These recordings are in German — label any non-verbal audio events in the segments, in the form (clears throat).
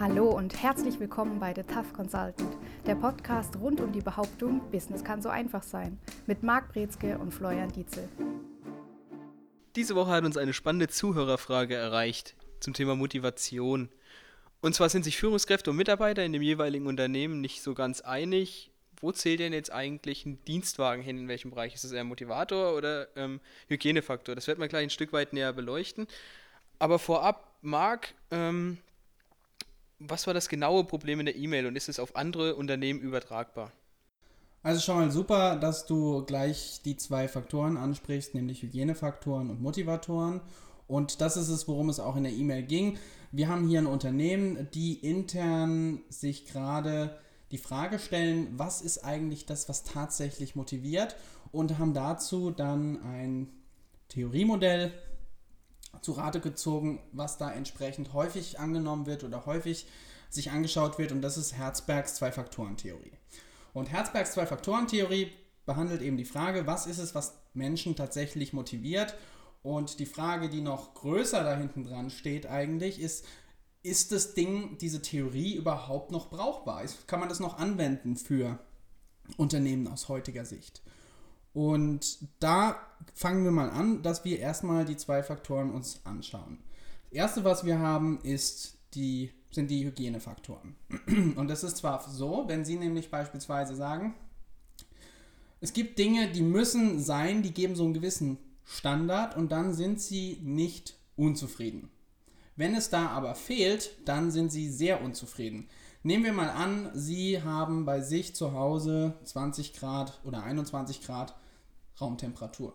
Hallo und herzlich willkommen bei The Tough Consultant, der Podcast rund um die Behauptung, Business kann so einfach sein, mit Marc Brezke und Florian Dietzel. Diese Woche hat uns eine spannende Zuhörerfrage erreicht zum Thema Motivation. Und zwar sind sich Führungskräfte und Mitarbeiter in dem jeweiligen Unternehmen nicht so ganz einig, wo zählt denn jetzt eigentlich ein Dienstwagen hin, in welchem Bereich? Ist es eher Motivator oder ähm, Hygienefaktor? Das werden wir gleich ein Stück weit näher beleuchten. Aber vorab, Marc, ähm, was war das genaue Problem in der E-Mail und ist es auf andere Unternehmen übertragbar? Also schon mal super, dass du gleich die zwei Faktoren ansprichst, nämlich Hygienefaktoren und Motivatoren. Und das ist es, worum es auch in der E-Mail ging. Wir haben hier ein Unternehmen, die intern sich gerade die Frage stellen, was ist eigentlich das, was tatsächlich motiviert und haben dazu dann ein Theoriemodell zu Rate gezogen, was da entsprechend häufig angenommen wird oder häufig sich angeschaut wird und das ist Herzbergs Zwei-Faktoren-Theorie. Und Herzbergs Zwei-Faktoren-Theorie behandelt eben die Frage, was ist es, was Menschen tatsächlich motiviert und die Frage, die noch größer da hinten dran steht eigentlich, ist, ist das Ding, diese Theorie überhaupt noch brauchbar? Kann man das noch anwenden für Unternehmen aus heutiger Sicht? Und da fangen wir mal an, dass wir erstmal die zwei Faktoren uns anschauen. Das erste, was wir haben, ist die, sind die Hygienefaktoren. (clears throat) Und das ist zwar so, wenn Sie nämlich beispielsweise sagen, es gibt Dinge, die müssen sein, die geben so einen gewissen Standard und dann sind Sie nicht unzufrieden. Wenn es da aber fehlt, dann sind Sie sehr unzufrieden. Nehmen wir mal an, Sie haben bei sich zu Hause 20 Grad oder 21 Grad Raumtemperatur.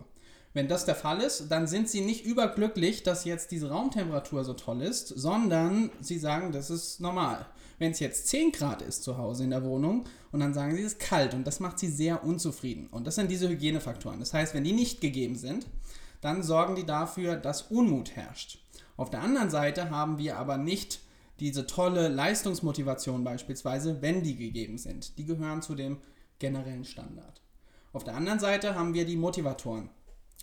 Wenn das der Fall ist, dann sind Sie nicht überglücklich, dass jetzt diese Raumtemperatur so toll ist, sondern Sie sagen, das ist normal. Wenn es jetzt 10 Grad ist zu Hause in der Wohnung und dann sagen Sie, es ist kalt und das macht Sie sehr unzufrieden. Und das sind diese Hygienefaktoren. Das heißt, wenn die nicht gegeben sind, dann sorgen die dafür, dass Unmut herrscht. Auf der anderen Seite haben wir aber nicht diese tolle Leistungsmotivation beispielsweise, wenn die gegeben sind. Die gehören zu dem generellen Standard. Auf der anderen Seite haben wir die Motivatoren.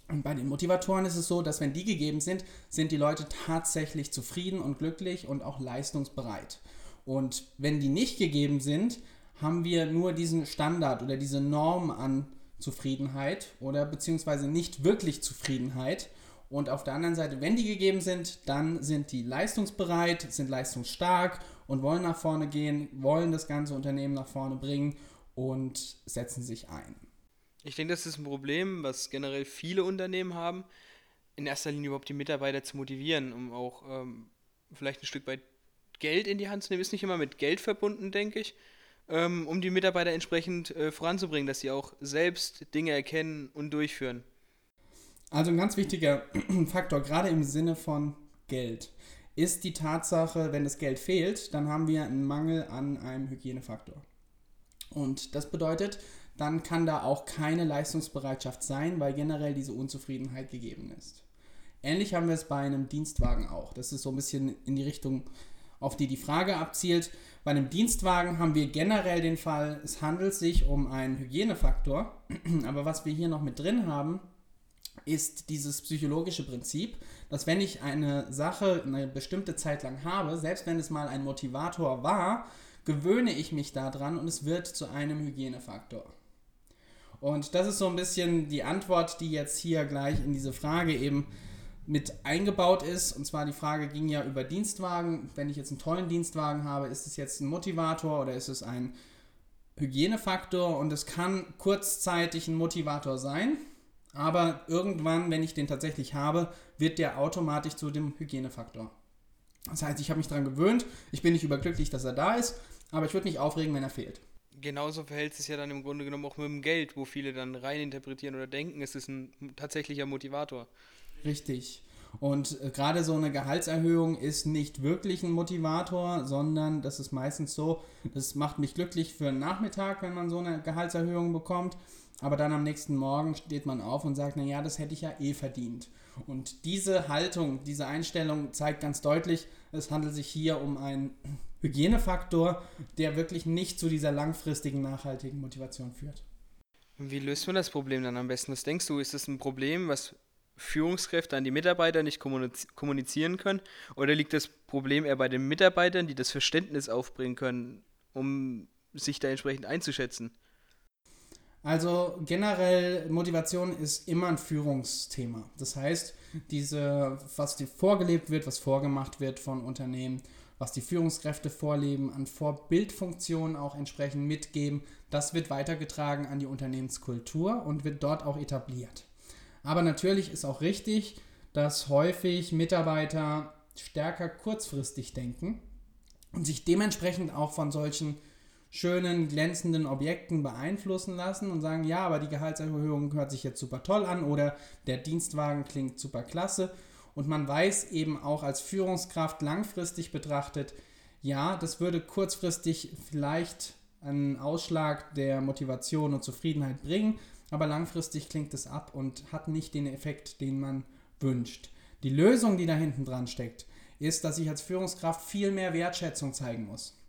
Und bei den Motivatoren ist es so, dass wenn die gegeben sind, sind die Leute tatsächlich zufrieden und glücklich und auch leistungsbereit. Und wenn die nicht gegeben sind, haben wir nur diesen Standard oder diese Norm an Zufriedenheit oder beziehungsweise nicht wirklich Zufriedenheit. Und auf der anderen Seite, wenn die gegeben sind, dann sind die leistungsbereit, sind leistungsstark und wollen nach vorne gehen, wollen das ganze Unternehmen nach vorne bringen und setzen sich ein. Ich denke, das ist ein Problem, was generell viele Unternehmen haben, in erster Linie überhaupt die Mitarbeiter zu motivieren, um auch ähm, vielleicht ein Stück weit Geld in die Hand zu nehmen. Ist nicht immer mit Geld verbunden, denke ich, ähm, um die Mitarbeiter entsprechend äh, voranzubringen, dass sie auch selbst Dinge erkennen und durchführen. Also ein ganz wichtiger (clears throat) Faktor, gerade im Sinne von Geld, ist die Tatsache, wenn das Geld fehlt, dann haben wir einen Mangel an einem Hygienefaktor. Und das bedeutet, dann kann da auch keine Leistungsbereitschaft sein, weil generell diese Unzufriedenheit gegeben ist. Ähnlich haben wir es bei einem Dienstwagen auch. Das ist so ein bisschen in die Richtung, auf die die Frage abzielt. Bei einem Dienstwagen haben wir generell den Fall, es handelt sich um einen Hygienefaktor. (clears throat) Aber was wir hier noch mit drin haben, ist dieses psychologische Prinzip, dass wenn ich eine Sache eine bestimmte Zeit lang habe, selbst wenn es mal ein Motivator war, gewöhne ich mich daran und es wird zu einem Hygienefaktor. Und das ist so ein bisschen die Antwort, die jetzt hier gleich in diese Frage eben mit eingebaut ist. Und zwar die Frage ging ja über Dienstwagen. Wenn ich jetzt einen tollen Dienstwagen habe, ist es jetzt ein Motivator oder ist es ein Hygienefaktor? Und es kann kurzzeitig ein Motivator sein, aber irgendwann, wenn ich den tatsächlich habe, wird der automatisch zu dem Hygienefaktor. Das heißt, ich habe mich daran gewöhnt, ich bin nicht überglücklich, dass er da ist, aber ich würde mich aufregen, wenn er fehlt. Genauso verhält es sich ja dann im Grunde genommen auch mit dem Geld, wo viele dann reininterpretieren oder denken, es ist ein tatsächlicher Motivator. Richtig. Und äh, gerade so eine Gehaltserhöhung ist nicht wirklich ein Motivator, sondern das ist meistens so, das macht mich glücklich für einen Nachmittag, wenn man so eine Gehaltserhöhung bekommt. Aber dann am nächsten Morgen steht man auf und sagt, naja, das hätte ich ja eh verdient. Und diese Haltung, diese Einstellung zeigt ganz deutlich, es handelt sich hier um einen Hygienefaktor, der wirklich nicht zu dieser langfristigen, nachhaltigen Motivation führt. Wie löst man das Problem dann am besten? Was denkst du, ist das ein Problem, was Führungskräfte an die Mitarbeiter nicht kommunizieren können? Oder liegt das Problem eher bei den Mitarbeitern, die das Verständnis aufbringen können, um sich da entsprechend einzuschätzen? Also generell Motivation ist immer ein Führungsthema. Das heißt, diese, was dir vorgelebt wird, was vorgemacht wird von Unternehmen, was die Führungskräfte vorleben, an Vorbildfunktionen auch entsprechend mitgeben, das wird weitergetragen an die Unternehmenskultur und wird dort auch etabliert. Aber natürlich ist auch richtig, dass häufig Mitarbeiter stärker kurzfristig denken und sich dementsprechend auch von solchen schönen, glänzenden Objekten beeinflussen lassen und sagen, ja, aber die Gehaltserhöhung hört sich jetzt super toll an oder der Dienstwagen klingt super klasse. Und man weiß eben auch als Führungskraft langfristig betrachtet, ja, das würde kurzfristig vielleicht einen Ausschlag der Motivation und Zufriedenheit bringen, aber langfristig klingt es ab und hat nicht den Effekt, den man wünscht. Die Lösung, die da hinten dran steckt, ist, dass ich als Führungskraft viel mehr Wertschätzung zeigen muss.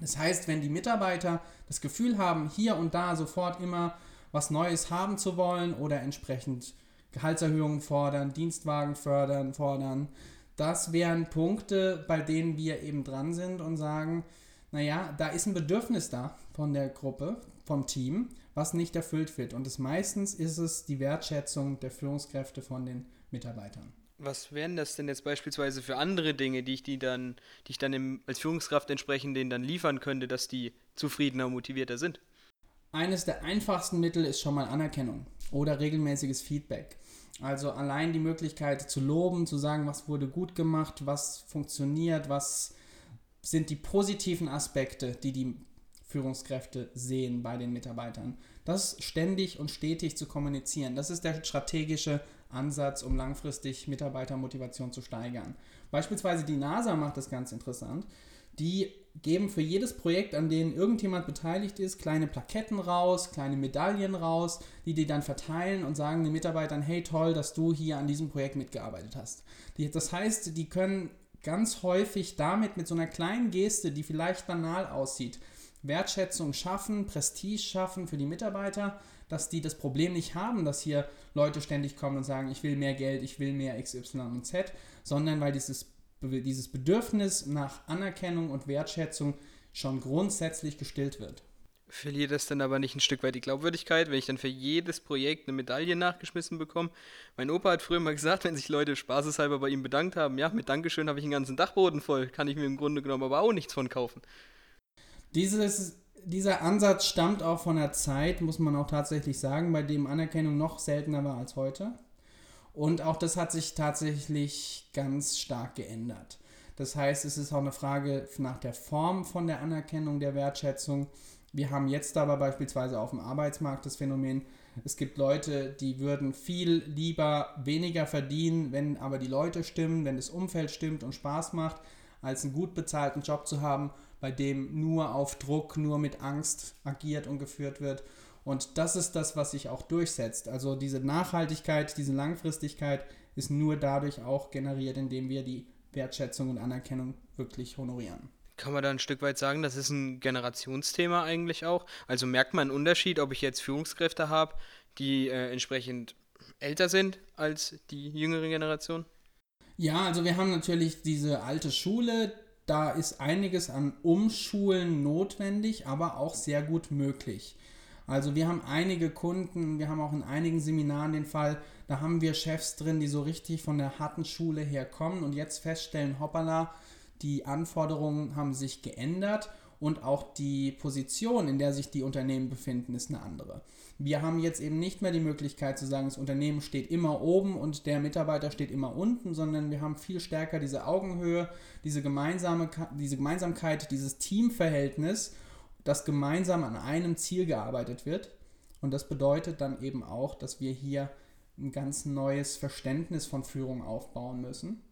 Das heißt, wenn die Mitarbeiter das Gefühl haben, hier und da sofort immer was Neues haben zu wollen oder entsprechend Gehaltserhöhungen fordern, Dienstwagen fördern, fordern, das wären Punkte, bei denen wir eben dran sind und sagen, naja, da ist ein Bedürfnis da von der Gruppe, vom Team, was nicht erfüllt wird. Und es meistens ist es die Wertschätzung der Führungskräfte von den Mitarbeitern. Was wären das denn jetzt beispielsweise für andere Dinge, die ich die dann, die ich dann im, als Führungskraft entsprechend denen dann liefern könnte, dass die zufriedener und motivierter sind? Eines der einfachsten Mittel ist schon mal Anerkennung oder regelmäßiges Feedback. Also allein die Möglichkeit zu loben, zu sagen, was wurde gut gemacht, was funktioniert, was sind die positiven Aspekte, die die Führungskräfte sehen bei den Mitarbeitern. Das ständig und stetig zu kommunizieren, das ist der strategische Ansatz, um langfristig Mitarbeitermotivation zu steigern. Beispielsweise die NASA macht das ganz interessant. Die geben für jedes Projekt, an dem irgendjemand beteiligt ist, kleine Plaketten raus, kleine Medaillen raus, die die dann verteilen und sagen den Mitarbeitern, hey toll, dass du hier an diesem Projekt mitgearbeitet hast. Die, das heißt, die können ganz häufig damit mit so einer kleinen Geste, die vielleicht banal aussieht, Wertschätzung schaffen, Prestige schaffen für die Mitarbeiter, dass die das Problem nicht haben, dass hier Leute ständig kommen und sagen, ich will mehr Geld, ich will mehr X, Y und Z, sondern weil dieses, dieses Bedürfnis nach Anerkennung und Wertschätzung schon grundsätzlich gestillt wird. Verliert das dann aber nicht ein Stück weit die Glaubwürdigkeit, wenn ich dann für jedes Projekt eine Medaille nachgeschmissen bekomme? Mein Opa hat früher mal gesagt, wenn sich Leute spaßeshalber bei ihm bedankt haben, ja, mit Dankeschön habe ich einen ganzen Dachboden voll, kann ich mir im Grunde genommen aber auch nichts von kaufen. Dieses dieser Ansatz stammt auch von der Zeit, muss man auch tatsächlich sagen, bei dem Anerkennung noch seltener war als heute. Und auch das hat sich tatsächlich ganz stark geändert. Das heißt, es ist auch eine Frage nach der Form von der Anerkennung, der Wertschätzung. Wir haben jetzt aber beispielsweise auf dem Arbeitsmarkt das Phänomen, es gibt Leute, die würden viel lieber weniger verdienen, wenn aber die Leute stimmen, wenn das Umfeld stimmt und Spaß macht, als einen gut bezahlten Job zu haben, bei dem nur auf Druck, nur mit Angst agiert und geführt wird. Und das ist das, was sich auch durchsetzt. Also diese Nachhaltigkeit, diese Langfristigkeit ist nur dadurch auch generiert, indem wir die Wertschätzung und Anerkennung wirklich honorieren. Kann man da ein Stück weit sagen, das ist ein Generationsthema eigentlich auch? Also merkt man einen Unterschied, ob ich jetzt Führungskräfte habe, die äh, entsprechend älter sind als die jüngere Generation? Ja, also wir haben natürlich diese alte Schule, da ist einiges an Umschulen notwendig, aber auch sehr gut möglich. Also wir haben einige Kunden, wir haben auch in einigen Seminaren den Fall, da haben wir Chefs drin, die so richtig von der harten Schule herkommen und jetzt feststellen, hoppala, die Anforderungen haben sich geändert und auch die Position, in der sich die Unternehmen befinden, ist eine andere. Wir haben jetzt eben nicht mehr die Möglichkeit zu sagen, das Unternehmen steht immer oben und der Mitarbeiter steht immer unten, sondern wir haben viel stärker diese Augenhöhe, diese, gemeinsame, diese Gemeinsamkeit, dieses Teamverhältnis, das gemeinsam an einem Ziel gearbeitet wird. Und das bedeutet dann eben auch, dass wir hier ein ganz neues Verständnis von Führung aufbauen müssen.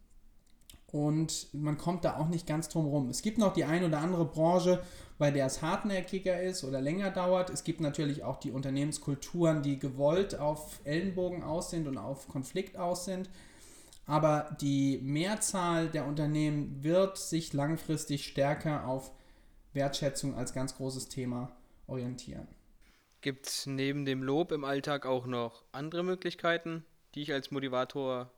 Und man kommt da auch nicht ganz drum rum. Es gibt noch die ein oder andere Branche, bei der es hartnäckiger ist oder länger dauert. Es gibt natürlich auch die Unternehmenskulturen, die gewollt auf Ellenbogen aus sind und auf Konflikt aus sind. Aber die Mehrzahl der Unternehmen wird sich langfristig stärker auf Wertschätzung als ganz großes Thema orientieren. Gibt es neben dem Lob im Alltag auch noch andere Möglichkeiten, die ich als Motivator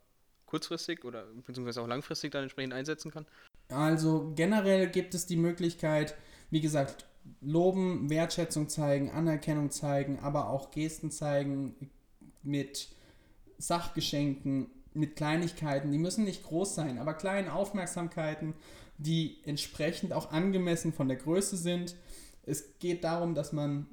kurzfristig oder beziehungsweise auch langfristig dann entsprechend einsetzen kann? Also generell gibt es die Möglichkeit, wie gesagt, loben, Wertschätzung zeigen, Anerkennung zeigen, aber auch Gesten zeigen mit Sachgeschenken, mit Kleinigkeiten. Die müssen nicht groß sein, aber kleine Aufmerksamkeiten, die entsprechend auch angemessen von der Größe sind. Es geht darum, dass man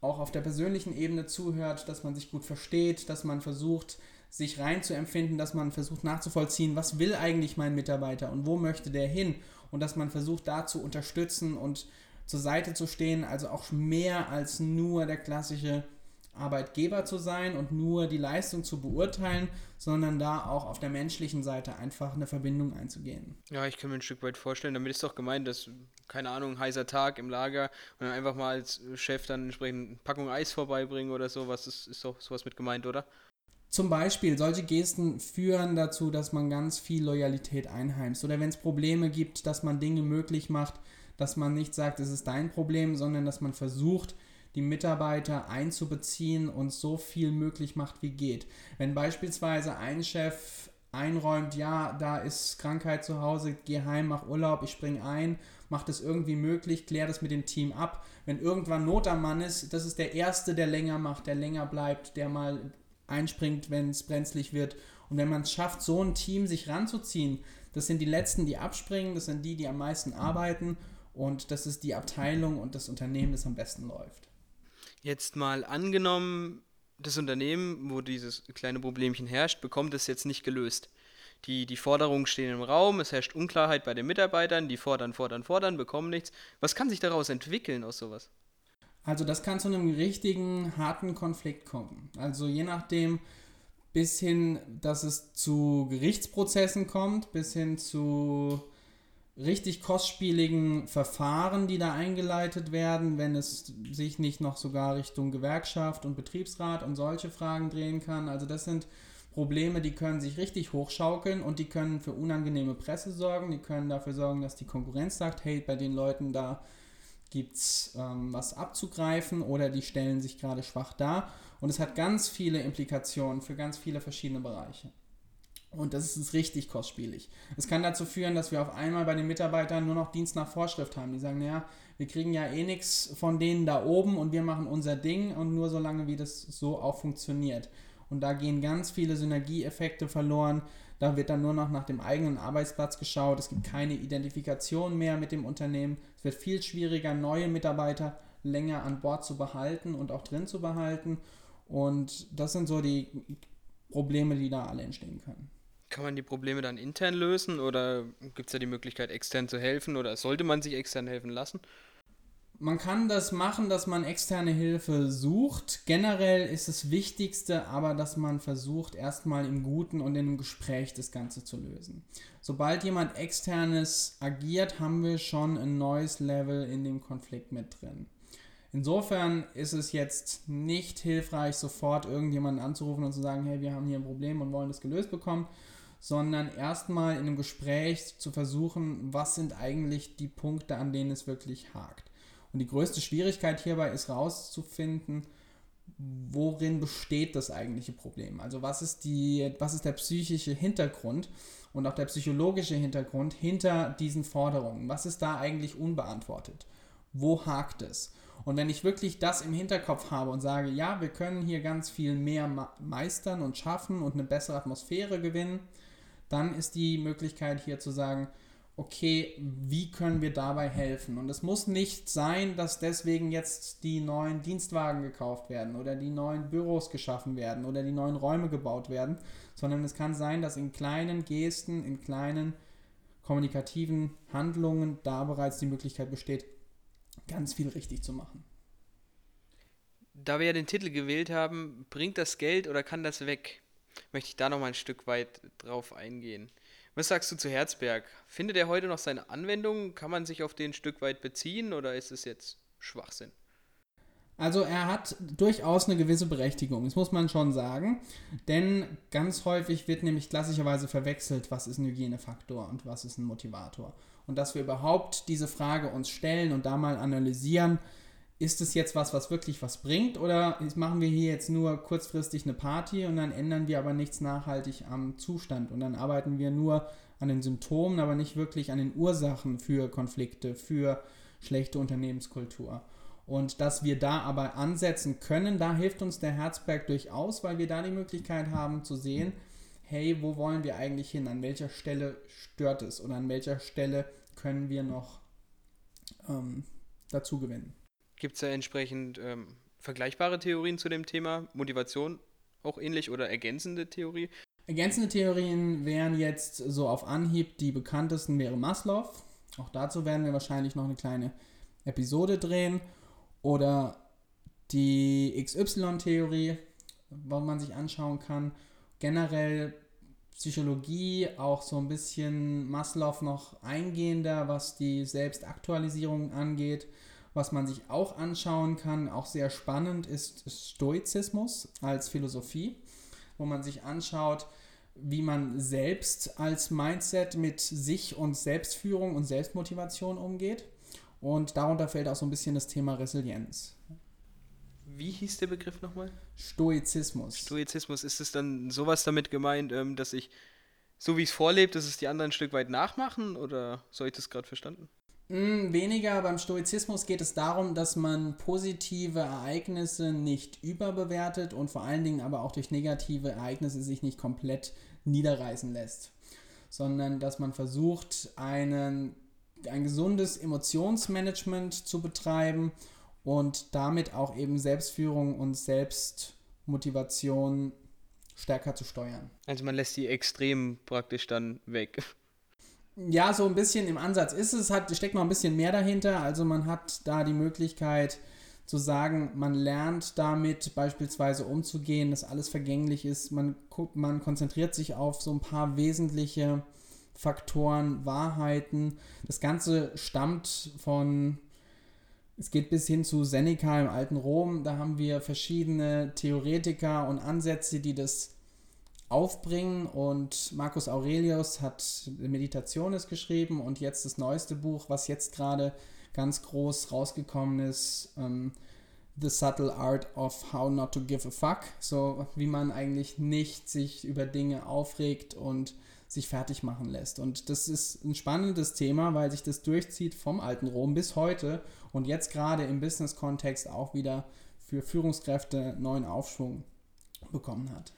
auch auf der persönlichen Ebene zuhört, dass man sich gut versteht, dass man versucht, sich reinzuempfinden, dass man versucht nachzuvollziehen, was will eigentlich mein Mitarbeiter und wo möchte der hin und dass man versucht, da zu unterstützen und zur Seite zu stehen, also auch mehr als nur der klassische Arbeitgeber zu sein und nur die Leistung zu beurteilen, sondern da auch auf der menschlichen Seite einfach eine Verbindung einzugehen. Ja, ich kann mir ein Stück weit vorstellen, damit ist doch gemeint, dass, keine Ahnung, heißer Tag im Lager und dann einfach mal als Chef dann entsprechend eine Packung Eis vorbeibringen oder sowas, das ist doch sowas mit gemeint, oder? Zum Beispiel, solche Gesten führen dazu, dass man ganz viel Loyalität einheimst. Oder wenn es Probleme gibt, dass man Dinge möglich macht, dass man nicht sagt, es ist dein Problem, sondern dass man versucht, die Mitarbeiter einzubeziehen und so viel möglich macht, wie geht. Wenn beispielsweise ein Chef einräumt, ja, da ist Krankheit zu Hause, geh heim, mach Urlaub, ich spring ein, mach das irgendwie möglich, klär das mit dem Team ab. Wenn irgendwann Not am Mann ist, das ist der Erste, der länger macht, der länger bleibt, der mal einspringt, wenn es brenzlig wird. Und wenn man es schafft, so ein Team sich ranzuziehen, das sind die Letzten, die abspringen, das sind die, die am meisten arbeiten und das ist die Abteilung und das Unternehmen, das am besten läuft. Jetzt mal angenommen, das Unternehmen, wo dieses kleine Problemchen herrscht, bekommt es jetzt nicht gelöst. Die, die Forderungen stehen im Raum, es herrscht Unklarheit bei den Mitarbeitern, die fordern, fordern, fordern, bekommen nichts. Was kann sich daraus entwickeln aus sowas? Also das kann zu einem richtigen harten Konflikt kommen. Also je nachdem, bis hin, dass es zu Gerichtsprozessen kommt, bis hin zu richtig kostspieligen Verfahren, die da eingeleitet werden, wenn es sich nicht noch sogar Richtung Gewerkschaft und Betriebsrat und solche Fragen drehen kann. Also das sind Probleme, die können sich richtig hochschaukeln und die können für unangenehme Presse sorgen, die können dafür sorgen, dass die Konkurrenz sagt, hey, bei den Leuten da gibt es ähm, was abzugreifen oder die stellen sich gerade schwach dar. Und es hat ganz viele Implikationen für ganz viele verschiedene Bereiche. Und das ist richtig kostspielig. Es kann dazu führen, dass wir auf einmal bei den Mitarbeitern nur noch Dienst nach Vorschrift haben. Die sagen, naja, wir kriegen ja eh nichts von denen da oben und wir machen unser Ding und nur solange wie das so auch funktioniert. Und da gehen ganz viele Synergieeffekte verloren. Da wird dann nur noch nach dem eigenen Arbeitsplatz geschaut. Es gibt keine Identifikation mehr mit dem Unternehmen. Es wird viel schwieriger, neue Mitarbeiter länger an Bord zu behalten und auch drin zu behalten. Und das sind so die Probleme, die da alle entstehen können. Kann man die Probleme dann intern lösen oder gibt es da die Möglichkeit, extern zu helfen oder sollte man sich extern helfen lassen? Man kann das machen, dass man externe Hilfe sucht. Generell ist das Wichtigste aber, dass man versucht, erstmal im Guten und in einem Gespräch das Ganze zu lösen. Sobald jemand externes agiert, haben wir schon ein neues Level in dem Konflikt mit drin. Insofern ist es jetzt nicht hilfreich, sofort irgendjemanden anzurufen und zu sagen, hey, wir haben hier ein Problem und wollen das gelöst bekommen, sondern erstmal in einem Gespräch zu versuchen, was sind eigentlich die Punkte, an denen es wirklich hakt. Und die größte Schwierigkeit hierbei ist herauszufinden, worin besteht das eigentliche Problem? Also was ist, die, was ist der psychische Hintergrund und auch der psychologische Hintergrund hinter diesen Forderungen? Was ist da eigentlich unbeantwortet? Wo hakt es? Und wenn ich wirklich das im Hinterkopf habe und sage, ja, wir können hier ganz viel mehr meistern und schaffen und eine bessere Atmosphäre gewinnen, dann ist die Möglichkeit hier zu sagen, okay, wie können wir dabei helfen? Und es muss nicht sein, dass deswegen jetzt die neuen Dienstwagen gekauft werden oder die neuen Büros geschaffen werden oder die neuen Räume gebaut werden, sondern es kann sein, dass in kleinen Gesten, in kleinen kommunikativen Handlungen da bereits die Möglichkeit besteht, ganz viel richtig zu machen. Da wir ja den Titel gewählt haben, bringt das Geld oder kann das weg? Möchte ich da noch mal ein Stück weit drauf eingehen. Was sagst du zu Herzberg? Findet er heute noch seine Anwendung? Kann man sich auf den ein Stück weit beziehen oder ist es jetzt Schwachsinn? Also er hat durchaus eine gewisse Berechtigung, das muss man schon sagen, denn ganz häufig wird nämlich klassischerweise verwechselt, was ist ein Hygienefaktor und was ist ein Motivator. Und dass wir überhaupt diese Frage uns stellen und da mal analysieren, ist es jetzt was, was wirklich was bringt oder machen wir hier jetzt nur kurzfristig eine Party und dann ändern wir aber nichts nachhaltig am Zustand und dann arbeiten wir nur an den Symptomen, aber nicht wirklich an den Ursachen für Konflikte, für schlechte Unternehmenskultur. Und dass wir da aber ansetzen können, da hilft uns der Herzberg durchaus, weil wir da die Möglichkeit haben zu sehen, hey, wo wollen wir eigentlich hin? An welcher Stelle stört es oder an welcher Stelle können wir noch ähm, dazu gewinnen? Gibt es da entsprechend ähm, vergleichbare Theorien zu dem Thema? Motivation auch ähnlich oder ergänzende Theorie? Ergänzende Theorien wären jetzt so auf Anhieb, die bekanntesten wäre Maslow. Auch dazu werden wir wahrscheinlich noch eine kleine Episode drehen. Oder die XY-Theorie, wo man sich anschauen kann. Generell Psychologie, auch so ein bisschen Maslow noch eingehender, was die Selbstaktualisierung angeht. Was man sich auch anschauen kann, auch sehr spannend, ist Stoizismus als Philosophie, wo man sich anschaut, wie man selbst als Mindset mit sich und Selbstführung und Selbstmotivation umgeht. Und darunter fällt auch so ein bisschen das Thema Resilienz. Wie hieß der Begriff nochmal? Stoizismus. Stoizismus, ist es dann sowas damit gemeint, ähm, dass ich, so wie ich es vorlebe, dass es die anderen ein Stück weit nachmachen? Oder soll ich das gerade verstanden? Mm, weniger beim Stoizismus geht es darum, dass man positive Ereignisse nicht überbewertet und vor allen Dingen aber auch durch negative Ereignisse sich nicht komplett niederreißen lässt, sondern dass man versucht, einen, ein gesundes Emotionsmanagement zu betreiben und damit auch eben Selbstführung und Selbstmotivation stärker zu steuern. Also man lässt die extrem praktisch dann weg. Ja, so ein bisschen im Ansatz ist es, hat, steckt noch ein bisschen mehr dahinter. Also man hat da die Möglichkeit zu sagen, man lernt damit beispielsweise umzugehen, dass alles vergänglich ist. Man, man konzentriert sich auf so ein paar wesentliche Faktoren, Wahrheiten. Das Ganze stammt von, es geht bis hin zu Seneca im alten Rom. Da haben wir verschiedene Theoretiker und Ansätze, die das aufbringen. Und Marcus Aurelius hat Meditationes geschrieben und jetzt das neueste Buch, was jetzt gerade ganz groß rausgekommen ist, ähm, The Subtle Art of How Not to Give a Fuck. So wie man eigentlich nicht sich über Dinge aufregt und sich fertig machen lässt. Und das ist ein spannendes Thema, weil sich das durchzieht vom alten Rom bis heute und jetzt gerade im Business-Kontext auch wieder für Führungskräfte neuen Aufschwung bekommen hat.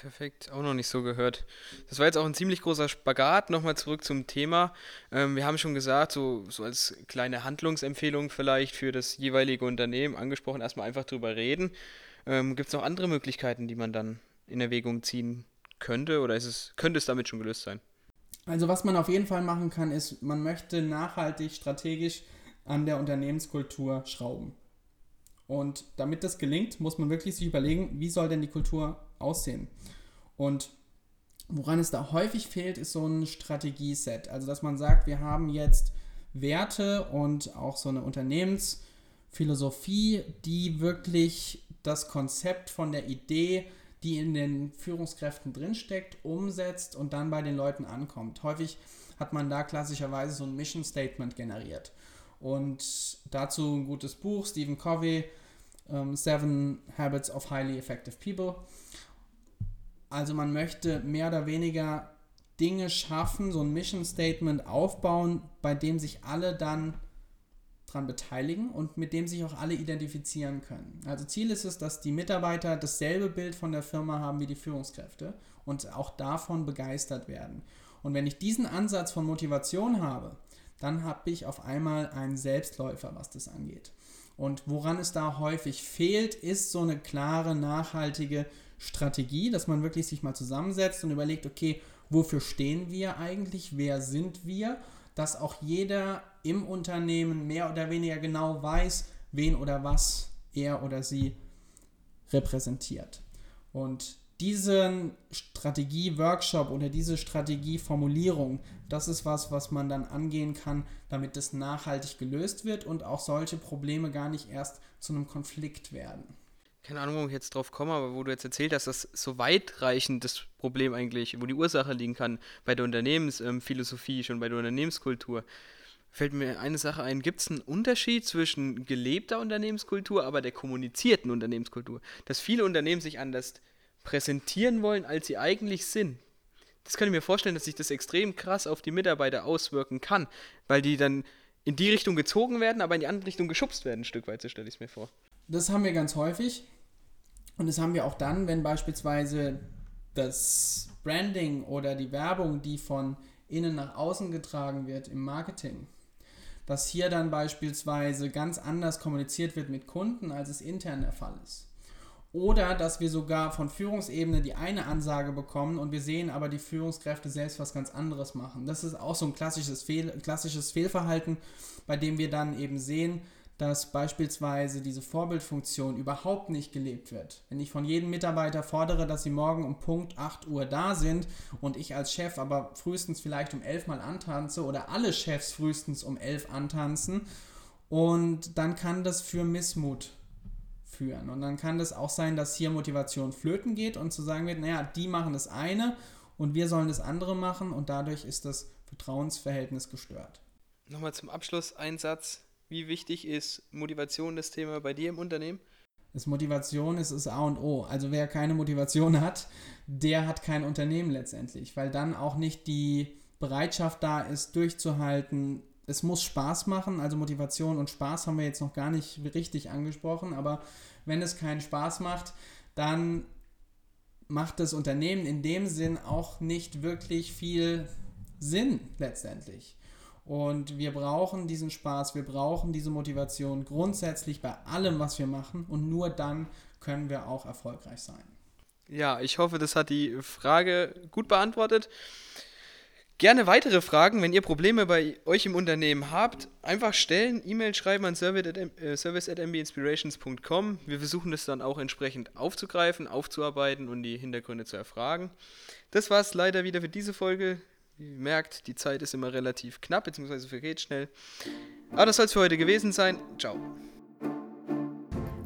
Perfekt, auch noch nicht so gehört. Das war jetzt auch ein ziemlich großer Spagat. Nochmal zurück zum Thema. Ähm, wir haben schon gesagt, so, so als kleine Handlungsempfehlung vielleicht für das jeweilige Unternehmen angesprochen, erstmal einfach drüber reden. Ähm, Gibt es noch andere Möglichkeiten, die man dann in Erwägung ziehen könnte oder ist es, könnte es damit schon gelöst sein? Also was man auf jeden Fall machen kann, ist, man möchte nachhaltig, strategisch an der Unternehmenskultur schrauben. Und damit das gelingt, muss man wirklich sich überlegen, wie soll denn die Kultur aussehen? Und woran es da häufig fehlt, ist so ein Strategieset. Also, dass man sagt, wir haben jetzt Werte und auch so eine Unternehmensphilosophie, die wirklich das Konzept von der Idee, die in den Führungskräften drinsteckt, umsetzt und dann bei den Leuten ankommt. Häufig hat man da klassischerweise so ein Mission Statement generiert. Und dazu ein gutes Buch, Stephen Covey, ähm, Seven Habits of Highly Effective People. Also man möchte mehr oder weniger Dinge schaffen, so ein Mission Statement aufbauen, bei dem sich alle dann dran beteiligen und mit dem sich auch alle identifizieren können. Also Ziel ist es, dass die Mitarbeiter dasselbe Bild von der Firma haben wie die Führungskräfte und auch davon begeistert werden. Und wenn ich diesen Ansatz von Motivation habe, dann habe ich auf einmal einen Selbstläufer, was das angeht. Und woran es da häufig fehlt, ist so eine klare, nachhaltige Strategie, dass man wirklich sich mal zusammensetzt und überlegt, okay, wofür stehen wir eigentlich, wer sind wir, dass auch jeder im Unternehmen mehr oder weniger genau weiß, wen oder was er oder sie repräsentiert. Und diesen Strategie-Workshop oder diese Strategieformulierung, das ist was, was man dann angehen kann, damit es nachhaltig gelöst wird und auch solche Probleme gar nicht erst zu einem Konflikt werden. Keine Ahnung, wo ich jetzt drauf komme, aber wo du jetzt erzählt hast, dass so weitreichend das Problem eigentlich, wo die Ursache liegen kann, bei der Unternehmensphilosophie, schon bei der Unternehmenskultur. fällt mir eine Sache ein. Gibt es einen Unterschied zwischen gelebter Unternehmenskultur, aber der kommunizierten Unternehmenskultur? Dass viele Unternehmen sich anders präsentieren wollen, als sie eigentlich sind. Das kann ich mir vorstellen, dass sich das extrem krass auf die Mitarbeiter auswirken kann, weil die dann in die Richtung gezogen werden, aber in die andere Richtung geschubst werden, ein Stück weit, so stelle ich es mir vor. Das haben wir ganz häufig. Und das haben wir auch dann, wenn beispielsweise das Branding oder die Werbung, die von innen nach außen getragen wird im Marketing, dass hier dann beispielsweise ganz anders kommuniziert wird mit Kunden, als es intern der Fall ist. Oder dass wir sogar von Führungsebene die eine Ansage bekommen und wir sehen aber die Führungskräfte selbst was ganz anderes machen. Das ist auch so ein klassisches, Fehl, klassisches Fehlverhalten, bei dem wir dann eben sehen, dass beispielsweise diese Vorbildfunktion überhaupt nicht gelebt wird. Wenn ich von jedem Mitarbeiter fordere, dass sie morgen um Punkt 8 Uhr da sind und ich als Chef aber frühestens vielleicht um 11 mal antanze oder alle Chefs frühestens um 11 antanzen und dann kann das für Missmut führen. Und dann kann das auch sein, dass hier Motivation flöten geht und zu sagen wird, naja, die machen das eine und wir sollen das andere machen und dadurch ist das Vertrauensverhältnis gestört. Nochmal zum Abschluss ein Satz wie wichtig ist Motivation das Thema bei dir im Unternehmen? Das Motivation ist das A und O. Also wer keine Motivation hat, der hat kein Unternehmen letztendlich, weil dann auch nicht die Bereitschaft da ist, durchzuhalten. Es muss Spaß machen, also Motivation und Spaß haben wir jetzt noch gar nicht richtig angesprochen, aber wenn es keinen Spaß macht, dann macht das Unternehmen in dem Sinn auch nicht wirklich viel Sinn letztendlich. Und wir brauchen diesen Spaß, wir brauchen diese Motivation grundsätzlich bei allem, was wir machen. Und nur dann können wir auch erfolgreich sein. Ja, ich hoffe, das hat die Frage gut beantwortet. Gerne weitere Fragen, wenn ihr Probleme bei euch im Unternehmen habt, einfach stellen, E-Mail schreiben an service at mbinspirations.com. Wir versuchen das dann auch entsprechend aufzugreifen, aufzuarbeiten und die Hintergründe zu erfragen. Das war es leider wieder für diese Folge. Ihr merkt, die Zeit ist immer relativ knapp, beziehungsweise vergeht schnell. Aber das soll es für heute gewesen sein. Ciao.